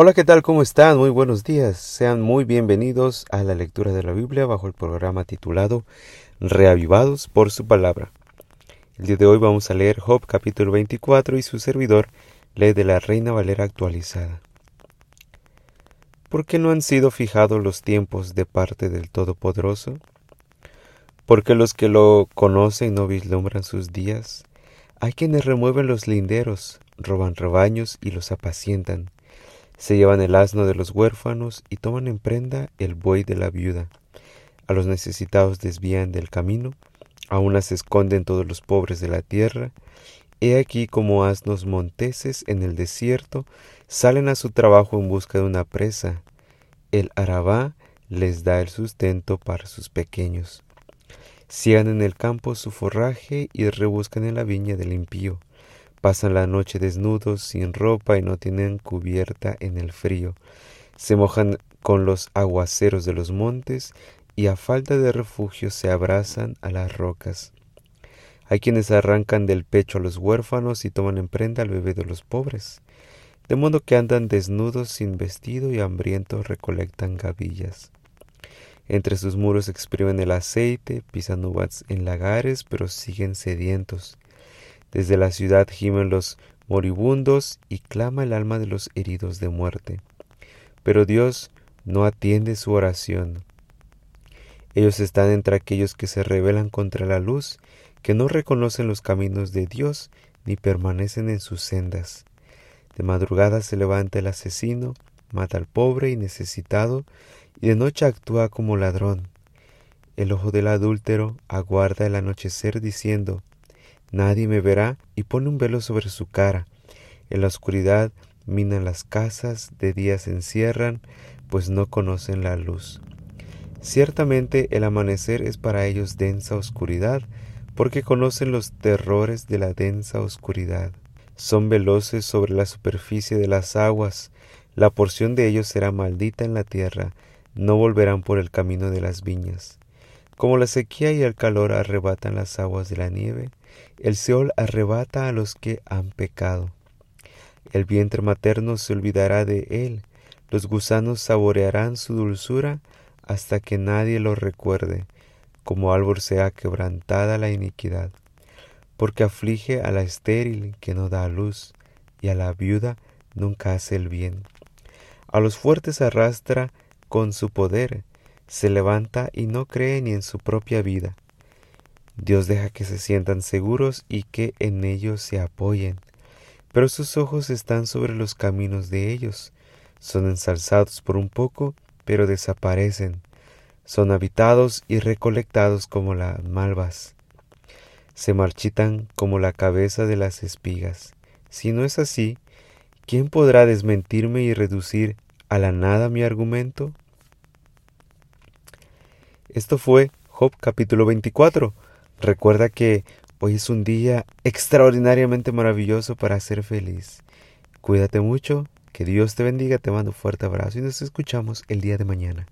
Hola, ¿qué tal? ¿Cómo están? Muy buenos días. Sean muy bienvenidos a la lectura de la Biblia bajo el programa titulado Reavivados por su palabra. El día de hoy vamos a leer Job capítulo 24 y su servidor lee de la Reina Valera actualizada. ¿Por qué no han sido fijados los tiempos de parte del Todopoderoso? Porque los que lo conocen no vislumbran sus días. Hay quienes remueven los linderos, roban rebaños y los apacientan se llevan el asno de los huérfanos y toman en prenda el buey de la viuda. A los necesitados desvían del camino, a unas se esconden todos los pobres de la tierra. He aquí como asnos monteses en el desierto salen a su trabajo en busca de una presa. El arabá les da el sustento para sus pequeños. Ciegan en el campo su forraje y rebuscan en la viña del impío. Pasan la noche desnudos, sin ropa y no tienen cubierta en el frío. Se mojan con los aguaceros de los montes y a falta de refugio se abrazan a las rocas. Hay quienes arrancan del pecho a los huérfanos y toman en prenda al bebé de los pobres, de modo que andan desnudos sin vestido y hambrientos recolectan gavillas. Entre sus muros exprimen el aceite, pisan uvas en lagares, pero siguen sedientos. Desde la ciudad gimen los moribundos y clama el alma de los heridos de muerte. Pero Dios no atiende su oración. Ellos están entre aquellos que se rebelan contra la luz, que no reconocen los caminos de Dios ni permanecen en sus sendas. De madrugada se levanta el asesino, mata al pobre y necesitado, y de noche actúa como ladrón. El ojo del adúltero aguarda el anochecer diciendo, Nadie me verá y pone un velo sobre su cara. En la oscuridad minan las casas, de día se encierran, pues no conocen la luz. Ciertamente el amanecer es para ellos densa oscuridad, porque conocen los terrores de la densa oscuridad. Son veloces sobre la superficie de las aguas, la porción de ellos será maldita en la tierra, no volverán por el camino de las viñas. Como la sequía y el calor arrebatan las aguas de la nieve, el Seol arrebata a los que han pecado. El vientre materno se olvidará de él, los gusanos saborearán su dulzura hasta que nadie lo recuerde, como árbol sea quebrantada la iniquidad, porque aflige a la estéril que no da luz, y a la viuda nunca hace el bien. A los fuertes arrastra con su poder, se levanta y no cree ni en su propia vida. Dios deja que se sientan seguros y que en ellos se apoyen, pero sus ojos están sobre los caminos de ellos. Son ensalzados por un poco, pero desaparecen. Son habitados y recolectados como las malvas. Se marchitan como la cabeza de las espigas. Si no es así, ¿quién podrá desmentirme y reducir a la nada mi argumento? Esto fue Job capítulo 24. Recuerda que hoy es un día extraordinariamente maravilloso para ser feliz. Cuídate mucho, que Dios te bendiga, te mando un fuerte abrazo y nos escuchamos el día de mañana.